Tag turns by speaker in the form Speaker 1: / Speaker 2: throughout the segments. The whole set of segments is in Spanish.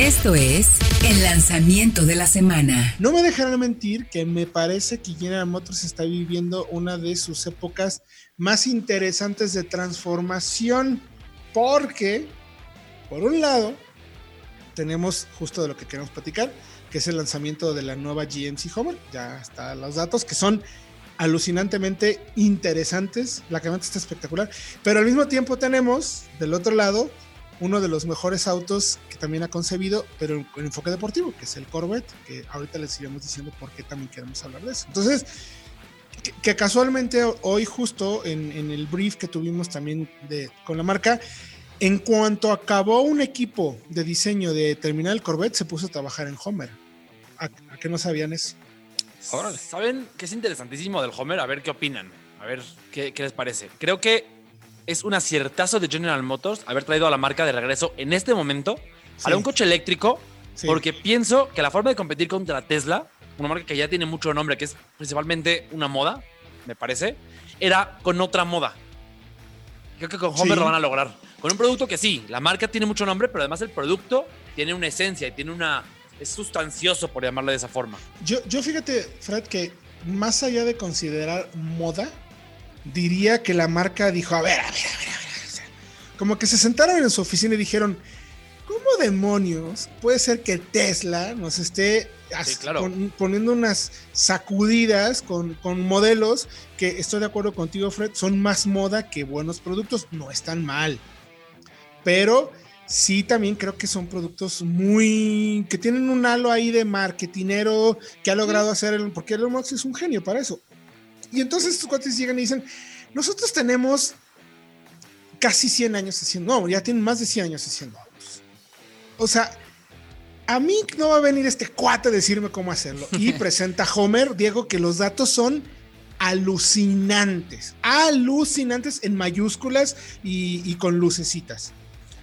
Speaker 1: Esto es el lanzamiento de la semana.
Speaker 2: No me dejarán mentir que me parece que General Motors está viviendo una de sus épocas más interesantes de transformación, porque, por un lado, tenemos justo de lo que queremos platicar, que es el lanzamiento de la nueva GMC Homer. Ya están los datos, que son alucinantemente interesantes. La camioneta está espectacular. Pero al mismo tiempo tenemos, del otro lado, uno de los mejores autos que también ha concebido, pero con enfoque deportivo, que es el Corvette, que ahorita les iremos diciendo por qué también queremos hablar de eso. Entonces, que, casualmente hoy justo en, el brief que tuvimos también de, con la marca, en cuanto acabó un equipo de diseño de terminar el Corvette, se puso a trabajar en Homer. ¿A, qué no sabían eso?
Speaker 3: ¿Saben que es interesantísimo del Homer? A ver qué opinan. A ver qué, qué les parece. Creo que es un aciertazo de General Motors haber traído a la marca de regreso en este momento a un coche eléctrico, porque pienso que la forma de competir contra Tesla, una marca que ya tiene mucho nombre, que es principalmente una moda, me parece, era con otra moda. Creo que con Homer lo van a lograr. Con un producto que sí, la marca tiene mucho nombre, pero además el producto tiene una esencia y tiene una. Es sustancioso, por llamarlo de esa forma.
Speaker 2: Yo, yo fíjate, Fred, que más allá de considerar moda, diría que la marca dijo, a ver, a ver, a ver, a ver. como que se sentaron en su oficina y dijeron, ¿cómo demonios puede ser que Tesla nos esté poniendo unas sacudidas con, con, modelos que estoy de acuerdo contigo, Fred, son más moda que buenos productos? No están mal. Pero sí también creo que son productos muy que tienen un halo ahí de marketinero que ha logrado hacer el, porque Elon Musk es un genio para eso. Y entonces estos cuates llegan y dicen, nosotros tenemos casi 100 años haciendo, no, ya tienen más de 100 años haciendo autos. O sea, a mí no va a venir este cuate a decirme cómo hacerlo. Y presenta Homer, Diego, que los datos son alucinantes, alucinantes en mayúsculas y, y con lucecitas.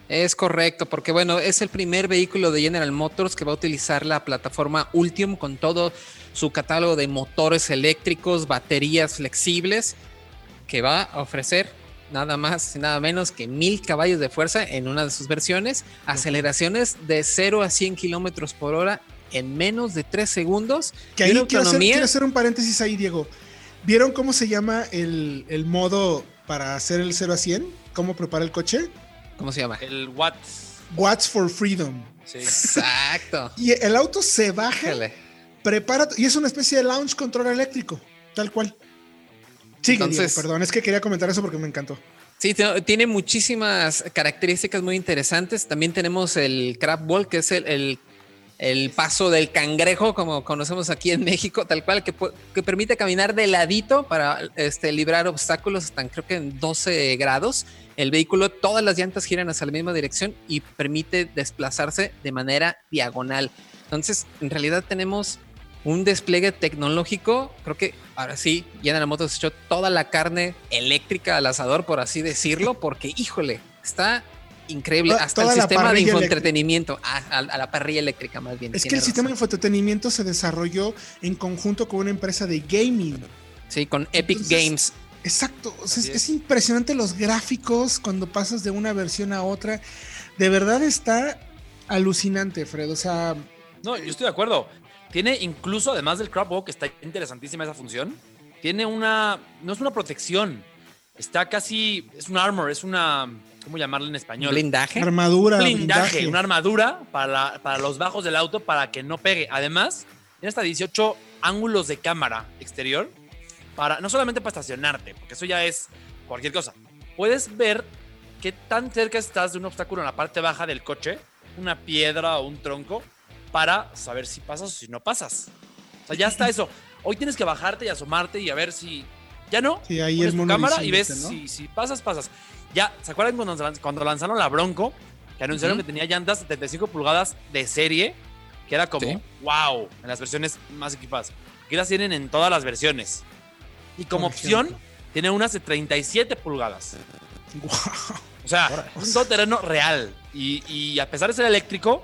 Speaker 4: Es correcto, porque bueno, es el primer vehículo de General Motors que va a utilizar la plataforma Ultium con todo su catálogo de motores eléctricos, baterías flexibles, que va a ofrecer nada más y nada menos que mil caballos de fuerza en una de sus versiones, aceleraciones de 0 a 100 kilómetros por hora en menos de 3 segundos.
Speaker 2: Que ahí quiero, hacer, un paréntesis ahí, Diego. ¿Vieron cómo se llama el, el modo para hacer el 0 a 100? ¿Cómo prepara el coche?
Speaker 4: ¿Cómo se llama?
Speaker 3: El Watts.
Speaker 2: Watts for Freedom.
Speaker 4: Sí. Exacto.
Speaker 2: y el auto se baja, prepara, y es una especie de launch control eléctrico, tal cual. Sí, Entonces, perdón, es que quería comentar eso porque me encantó.
Speaker 4: Sí, tiene muchísimas características muy interesantes. También tenemos el crab wall, que es el, el, paso del cangrejo, como conocemos aquí en México, tal cual, que, que permite caminar de ladito para este, librar obstáculos, están creo que en 12 grados el vehículo, todas las llantas giran hacia la misma dirección y permite desplazarse de manera diagonal. Entonces, en realidad tenemos un despliegue tecnológico. Creo que ahora sí, General Motors echó toda la carne eléctrica al asador, por así decirlo, porque híjole, está increíble. Hasta el sistema de infoentretenimiento, a, a, la parrilla eléctrica más bien.
Speaker 2: Es que el sistema de infoentretenimiento se desarrolló en conjunto con una empresa de gaming.
Speaker 4: Sí, con Epic Games.
Speaker 2: Exacto, es, impresionante los gráficos cuando pasas de una versión a otra. De verdad está alucinante, Fred. O sea.
Speaker 3: No, yo estoy de acuerdo. Tiene incluso, además del crab walk, está interesantísima esa función. Tiene una. No es una protección. Está casi. Es un armor, es una. ¿Cómo llamarlo en español?
Speaker 4: Blindaje.
Speaker 2: Armadura.
Speaker 3: Blindaje, una armadura para, para los bajos del auto para que no pegue. Además, tiene hasta 18 ángulos de cámara exterior no solamente para estacionarte, porque eso ya es cualquier cosa. Puedes ver qué tan cerca estás de un obstáculo en la parte baja del coche, una piedra o un tronco, para saber si pasas o si no pasas. O sea, ya está eso. Hoy tienes que bajarte y asomarte y a ver si ya no.
Speaker 2: Sí, ahí es tu
Speaker 3: cámara y ves si, si, pasas, pasas. Ya, ¿se acuerdan cuando, cuando lanzaron la Bronco? Que anunciaron que tenía llantas 75 pulgadas de serie, que era como, wow, en las versiones más equipadas. Aquí las tienen en todas las versiones. Y como opción, tiene unas de 37 pulgadas. O sea, es un todoterreno real. Y, a pesar de ser eléctrico,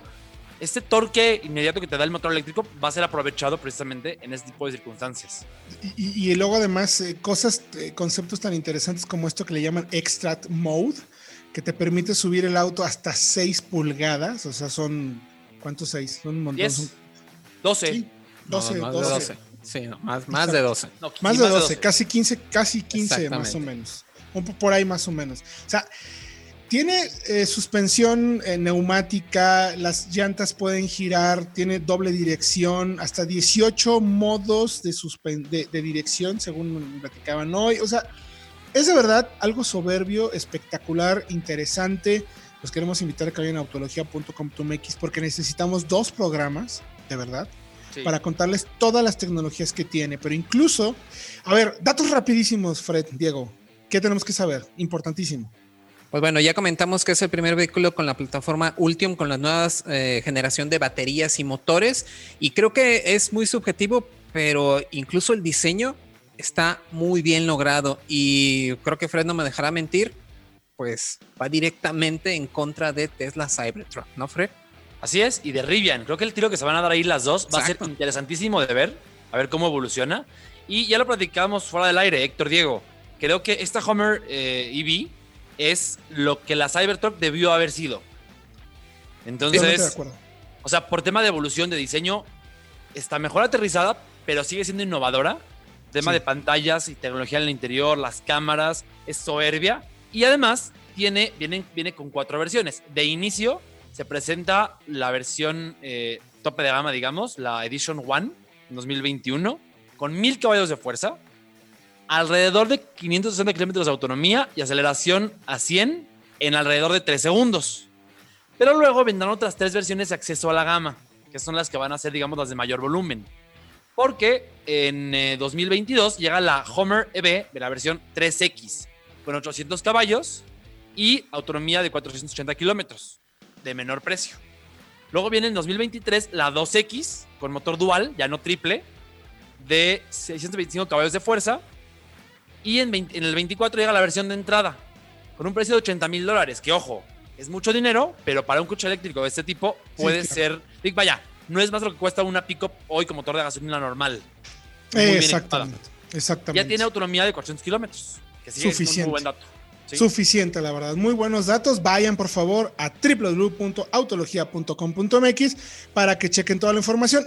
Speaker 3: este torque inmediato que te da el motor eléctrico va a ser aprovechado precisamente en este tipo de circunstancias.
Speaker 2: Y, luego además eh, cosas, eh, conceptos tan interesantes como esto que le llaman extract mode, que te permite subir el auto hasta 6 pulgadas, o sea, son ¿Cuántos seis? Son un montón.
Speaker 3: 10,
Speaker 2: son-
Speaker 3: 12.
Speaker 2: sí, 12,
Speaker 4: No, más
Speaker 2: 12.
Speaker 4: de 12. Sí, no, más, más de 12.
Speaker 3: No,
Speaker 2: Más de 12, casi 15, casi 15 más o menos. Un po- por ahí más o menos. O sea, tiene eh, suspensión eh, neumática, las llantas pueden girar, tiene doble dirección, hasta 18 modos de, suspen- de, de dirección, según platicaban hoy. O sea, es de verdad algo soberbio, espectacular, interesante. Los queremos invitar a que vayan a autología.com.mx porque necesitamos dos programas, de verdad
Speaker 3: Sí.
Speaker 2: para contarles todas las tecnologías que tiene, pero incluso, a ver, datos rapidísimos, Fred, Diego, ¿qué tenemos que saber? Importantísimo.
Speaker 4: Pues bueno, ya comentamos que es el primer vehículo con la plataforma Ultium, con la nueva eh, generación de baterías y motores. Y creo que es muy subjetivo, pero incluso el diseño está muy bien logrado. Y creo que Fred no me dejará mentir, pues va directamente en contra de Tesla Cybertruck, ¿no, Fred?
Speaker 3: Así es, y de Rivian. Creo que el tiro que se van a dar ahí las dos va a ser interesantísimo de ver, a ver cómo evoluciona. Y ya lo platicamos fuera del aire, Héctor Diego. Creo que esta Homer eh, EV es lo que la Cybertruck debió haber sido.
Speaker 2: De
Speaker 3: Entonces,
Speaker 2: acuerdo.
Speaker 3: o sea, por tema de evolución de diseño, está mejor aterrizada, pero sigue siendo innovadora. Tema
Speaker 2: Sí.
Speaker 3: de pantallas y tecnología en el interior, las cámaras, es soberbia. Y además, tiene, viene, viene con cuatro versiones. De inicio, se presenta la versión eh, tope de gama, digamos, la Edition One en 2021, con 1000 caballos de fuerza, alrededor de 560 kilómetros de autonomía y aceleración a 100 en alrededor de 3 segundos. Pero luego vendrán otras tres versiones de acceso a la gama, que son las que van a ser, digamos, las de mayor volumen. Porque en eh, 2022 llega la Homer EV de la versión 3X, con 800 caballos y autonomía de 480 kilómetros, de menor precio. Luego viene en 2023 la 2X, con motor dual, ya no triple, de 625 caballos de fuerza. Y en, 20 en el 24 llega la versión de entrada, con un precio de 80 mil dólares, que ojo, es mucho dinero, pero para un coche eléctrico de este tipo puede
Speaker 2: claro.
Speaker 3: ser, vaya, no es más lo que cuesta una pickup hoy con motor de gasolina normal. Muy bien
Speaker 2: Exactamente. Exactamente.
Speaker 3: Ya tiene autonomía de 400 kilómetros, que sí es un
Speaker 2: Suficiente.
Speaker 3: muy buen dato.
Speaker 2: Suficiente, la verdad. Muy buenos datos. Vayan, por favor, a www.autologia.com.mx para que chequen toda la información.